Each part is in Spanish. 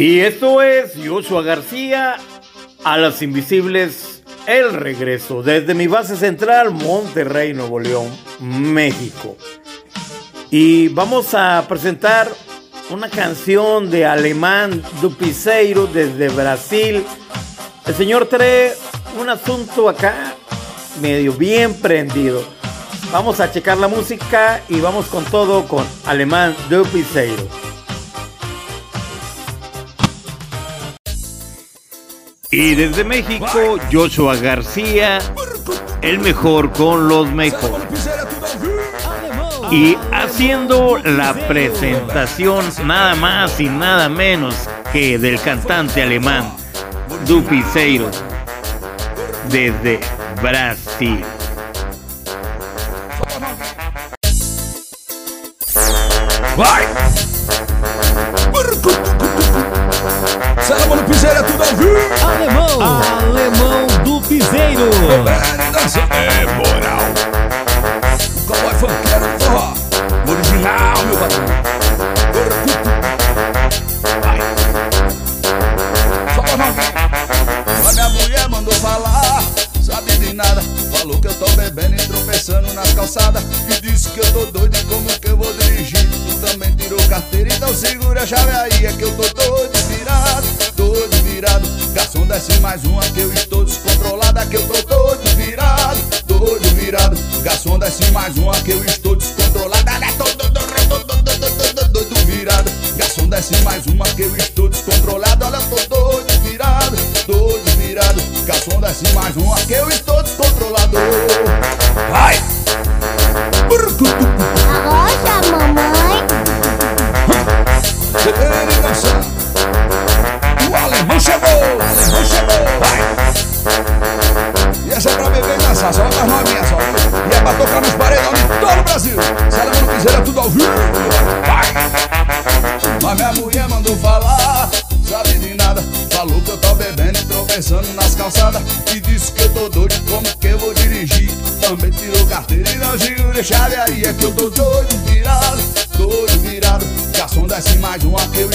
Y esto es Joshua García a las Invisibles, el regreso desde mi base central, Monterrey, Nuevo León, México. Y vamos a presentar una canción de alemán Dupiceiro desde Brasil. El señor trae un asunto acá medio bien prendido. Vamos a checar la música y vamos con todo con alemán Dupiceiro. Y desde México, Joshua García, el mejor con los mejores. Y haciendo la presentación nada más y nada menos que del cantante alemán Dupiceiro desde Brasil. Salamo no piseiro, é tudo ao vivo. Alemão, alemão do piseiro. É moral. O cowboy funkeiro do forró. Original, meu patrão. Vai. Só pra não. Mas minha mulher mandou falar, sabe de nada. Falou que eu tô bebendo e tropeçando nas calçadas. E disse que eu tô doido e como que eu vou dirigir. Carteira, então segura a chave aí. É que eu tô doido, virado, doido, virado. Garçom, desce mais uma que eu estou descontrolada. Que eu tô doido, virado, doido, virado. Garçom, desce mais uma que eu estou descontrolada. Ela é todo doido, doido, virado. Garçom, desce mais uma que eu estou descontrolado. Olha, tô doido, virado, doido, virado. Garçom, desce mais uma que eu estou descontrolado. E é pra tocar nos paredão de todo o Brasil. Se ela não quiser, é tudo ao vivo. Vai! Mas minha mulher mandou falar, sabe de nada. Falou que eu tô bebendo e tropeçando nas calçadas. E disse que eu tô doido, como que eu vou dirigir? Também tirou carteira e não segura a chave aí. É que eu tô doido, virado, doido, virado. Garçom, desce mais uma que eu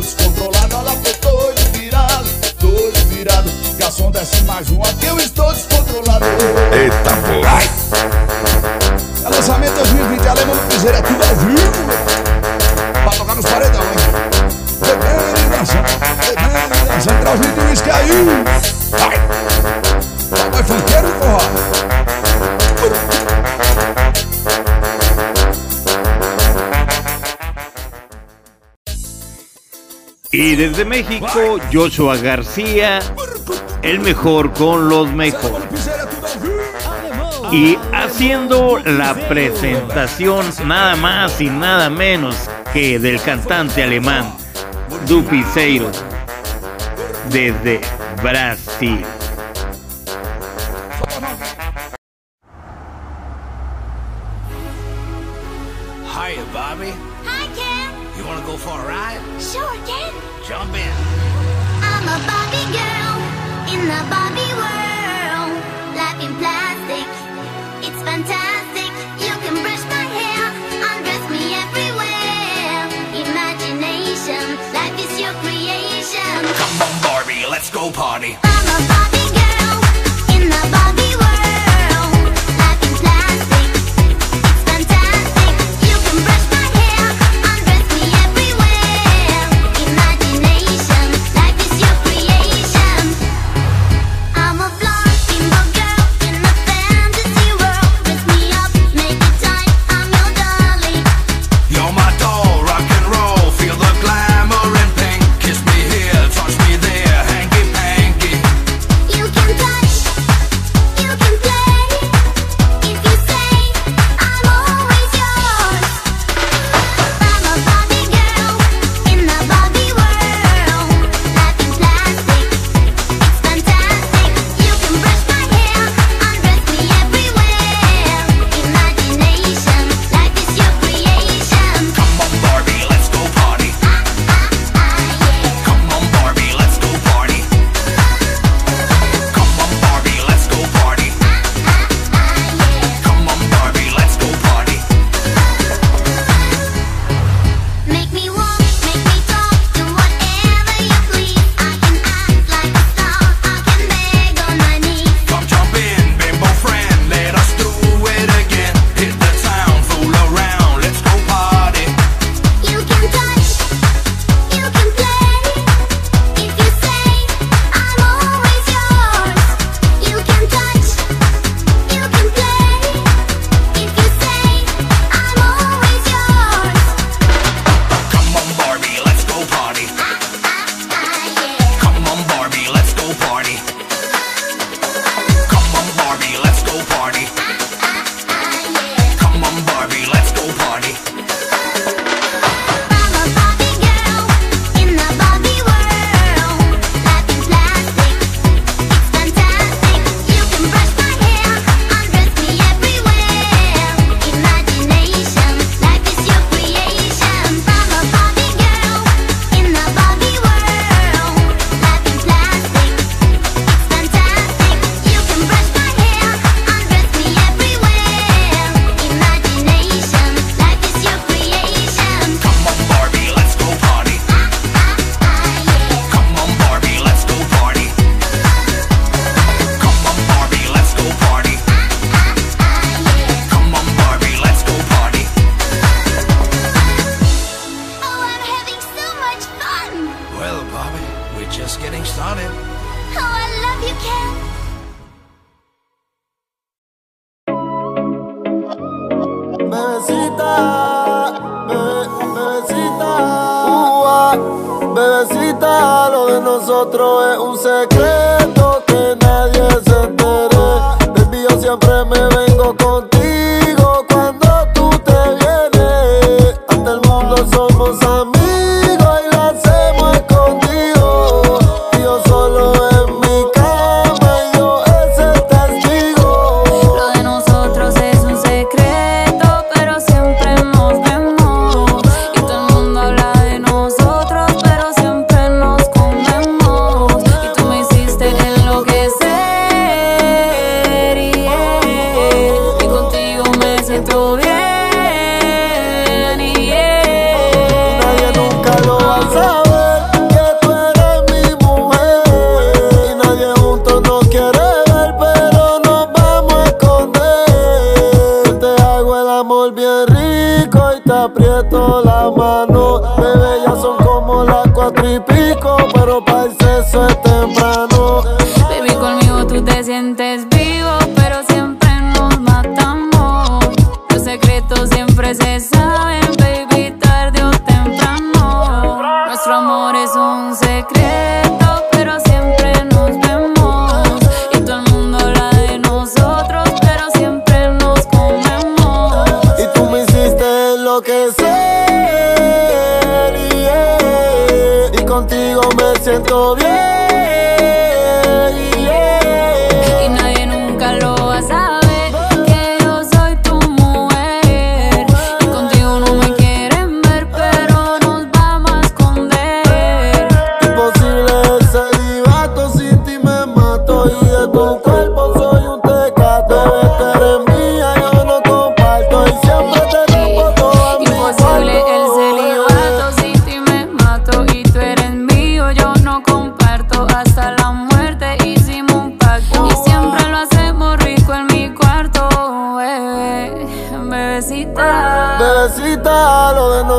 goes for desde México, Joshua García, el mejor con los mejores. Y haciendo la presentación nada más y nada menos que del cantante alemán Dupiceiro desde Brasil. pero siempre nos vemos. Y todo el mundo habla de nosotros, pero siempre nos comemos. Y tú me hiciste lo que sé. Y contigo me siento bien.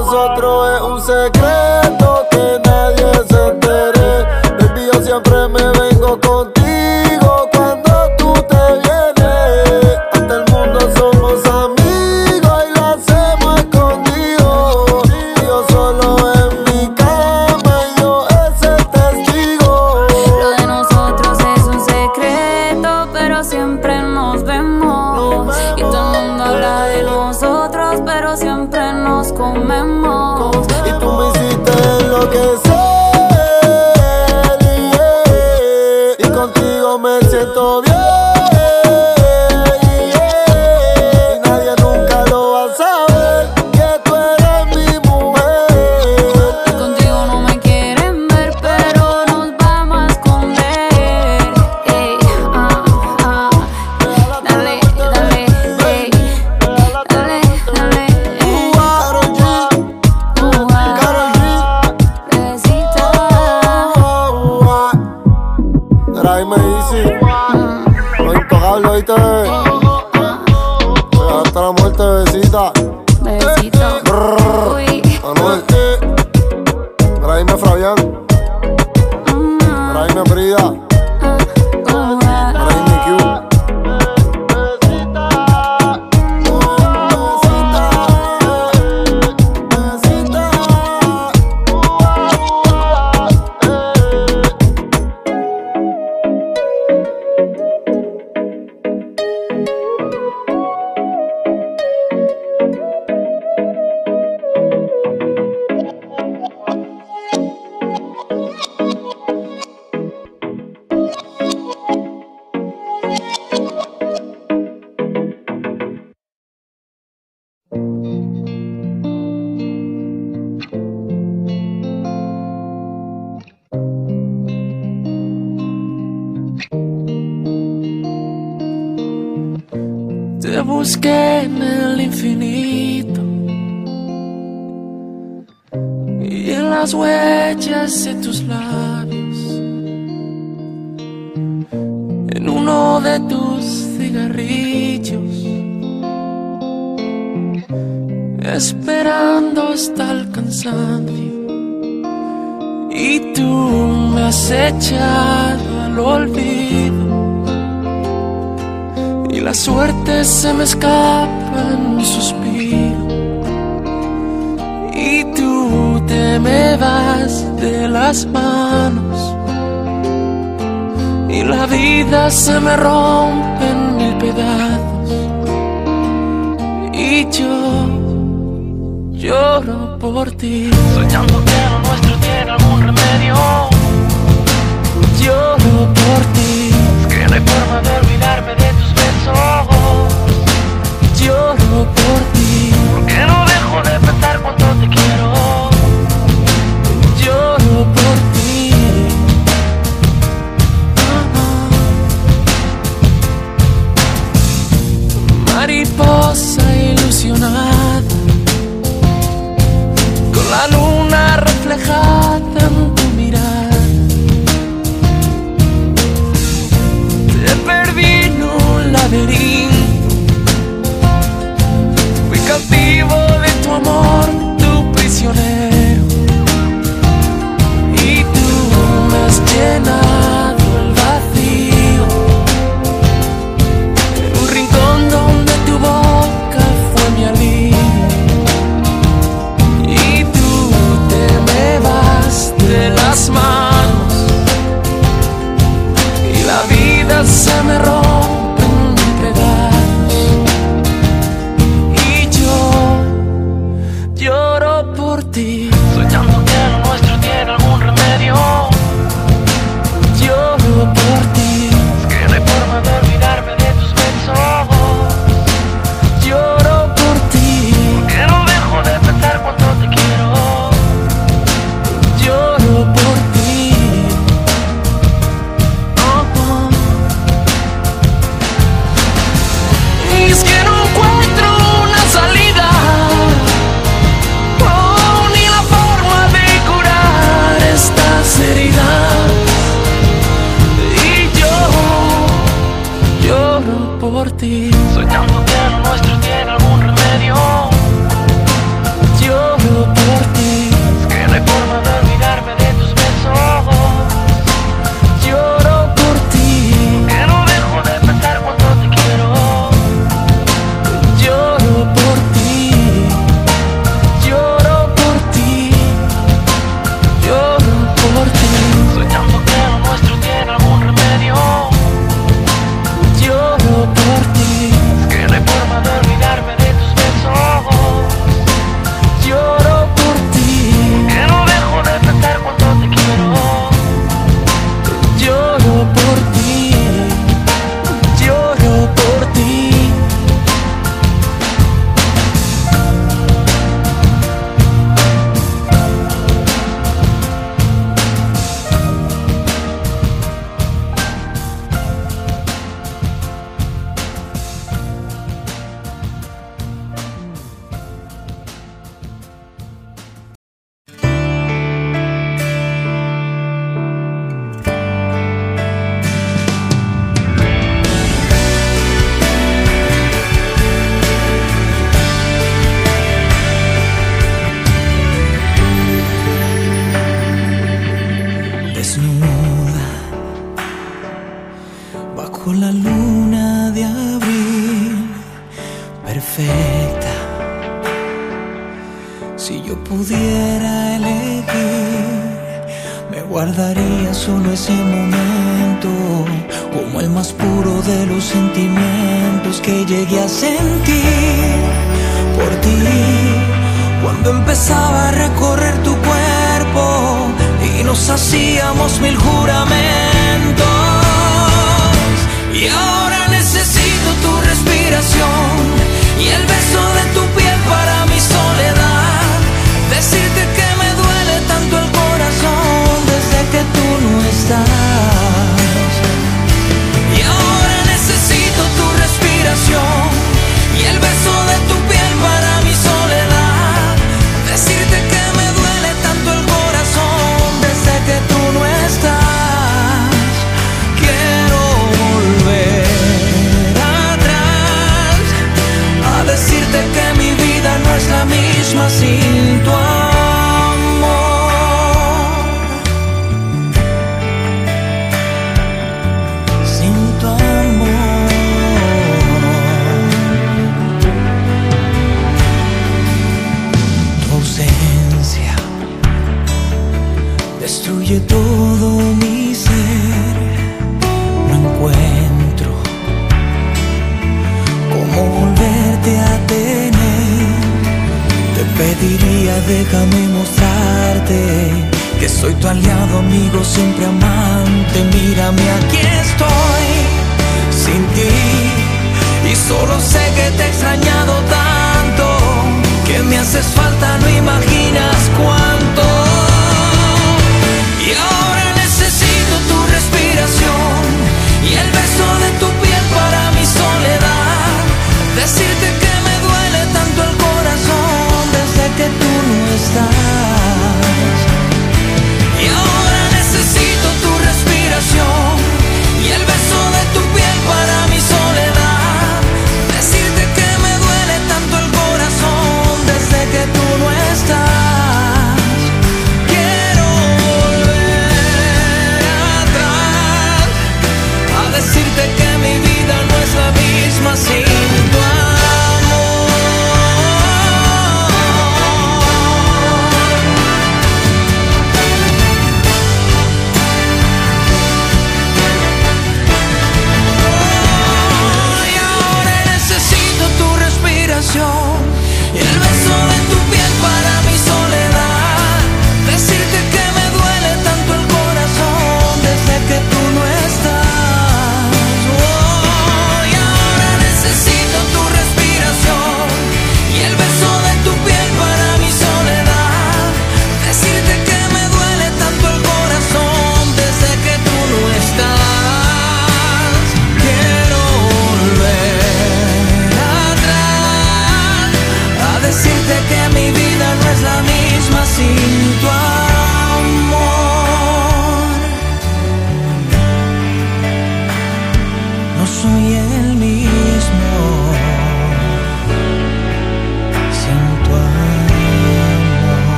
nosotros es un secreto. de tus cigarrillos, esperando hasta el cansancio. Y tú me has echado al olvido, y la suerte se me escapa en un suspiro. Y tú te me vas de las manos y la vida se me rompe en mil pedazos. Y yo lloro por ti. Soñando que lo nuestro tiene algún remedio. Lloro por ti. Es que no forma de olvidarme de tus besos. ti. Si yo pudiera elegir, me guardaría solo ese momento, como el más puro de los sentimientos que llegué a sentir por ti. Cuando empezaba a recorrer tu cuerpo y nos hacíamos mil juramentos. Y ahora necesito tu respiración y el beso de tu piel. Decirte que me duele tanto el corazón desde que tú no estás. Y ahora necesito tu respiración y el beso de tu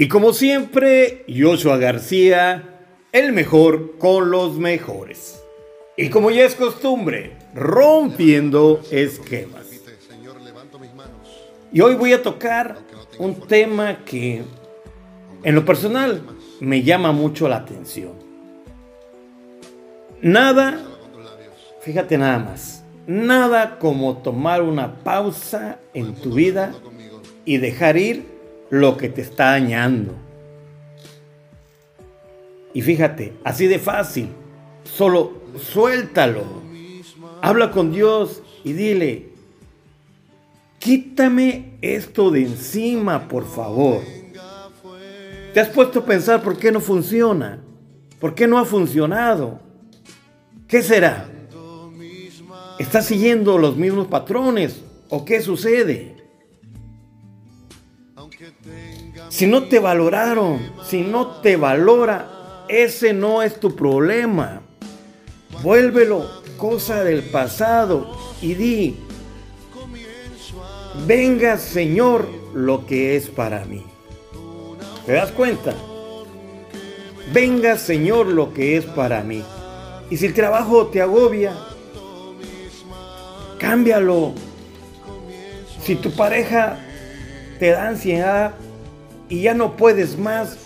Y como siempre, Joshua García, el mejor con los mejores. Y como ya es costumbre, rompiendo esquemas. Y hoy voy a tocar un tema que en lo personal me llama mucho la atención. Nada, fíjate nada más, nada como tomar una pausa en tu vida y dejar ir lo que te está dañando. Y fíjate, así de fácil, solo suéltalo. Habla con Dios y dile, quítame esto de encima, por favor. ¿Te has puesto a pensar por qué no funciona? ¿Por qué no ha funcionado? ¿Qué será? ¿Estás siguiendo los mismos patrones? ¿O qué sucede? Si no te valoraron, si no te valora, ese no es tu problema. Vuélvelo cosa del pasado y di, venga Señor lo que es para mí. ¿Te das cuenta? Venga Señor lo que es para mí. Y si el trabajo te agobia, cámbialo. Si tu pareja te da ansiedad y ya no puedes más,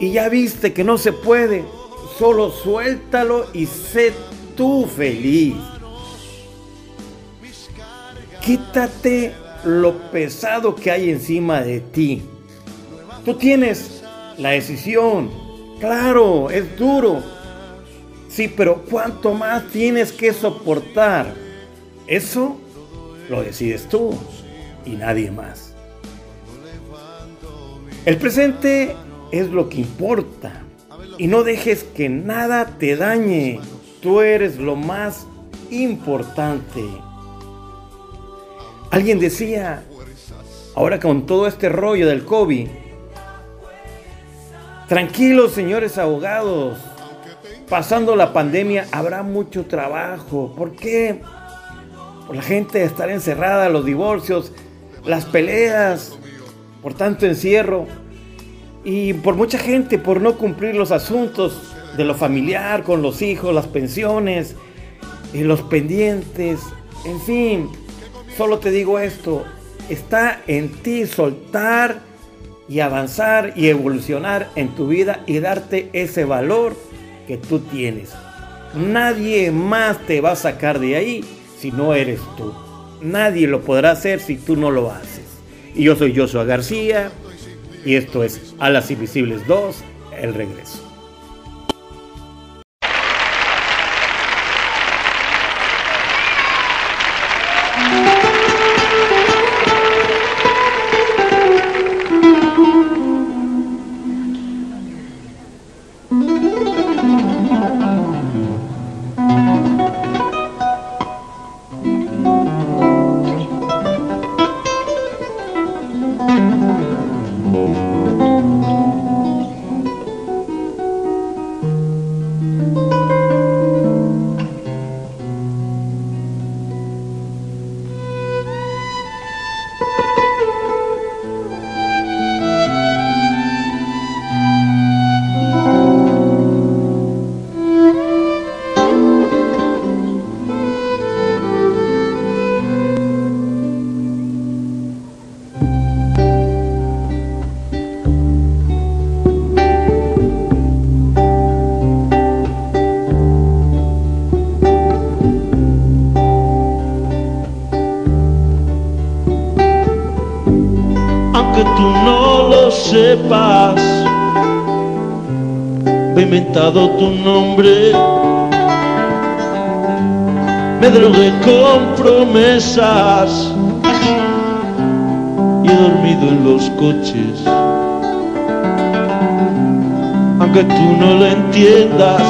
y ya viste que no se puede, solo suéltalo y sé tú feliz. Quítate lo pesado que hay encima de ti. Tú tienes la decisión. Claro, es duro. Sí, pero ¿cuánto más tienes que soportar? Eso lo decides tú y nadie más. El presente es lo que importa y no dejes que nada te dañe. Tú eres lo más importante. Alguien decía, ahora con todo este rollo del COVID, tranquilos señores abogados, pasando la pandemia habrá mucho trabajo. ¿Por qué? Por la gente estar encerrada, los divorcios, las peleas, por tanto encierro y por mucha gente por no cumplir los asuntos de lo familiar con los hijos, las pensiones, y los pendientes, en fin. Solo te digo esto, está en ti soltar y avanzar y evolucionar en tu vida y darte ese valor que tú tienes. Nadie más te va a sacar de ahí si no eres tú. Nadie lo podrá hacer si tú no lo haces. Y yo soy Joshua García y esto es A las Invisibles 2, El Regreso. He inventado tu nombre. Me drogué con promesas y he dormido en los coches. Aunque tú no lo entiendas,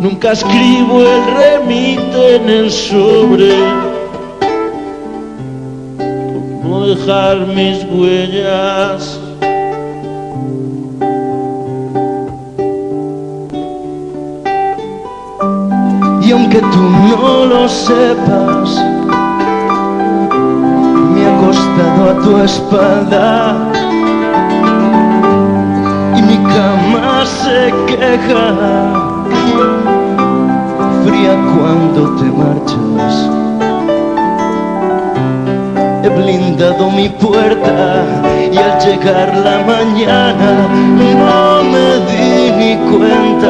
nunca escribo el remite en el sobre. no dejar mis huellas. No lo sepas, me he acostado a tu espalda. Y mi cama se queja, fría cuando te marchas. He blindado mi puerta y al llegar la mañana no me di ni cuenta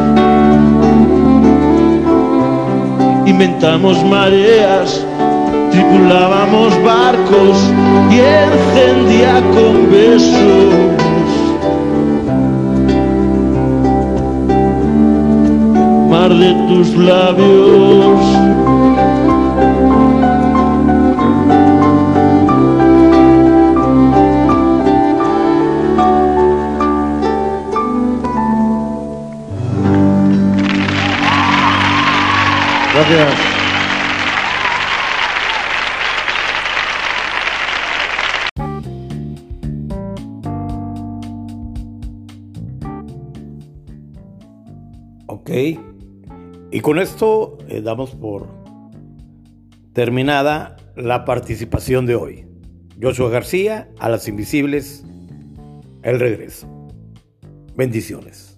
Inventamos mareas, tripulábamos barcos y encendía con besos. mar de tus labios. Ok. Y con esto eh, damos por terminada la participación de hoy. Joshua García, a las invisibles, el regreso. Bendiciones.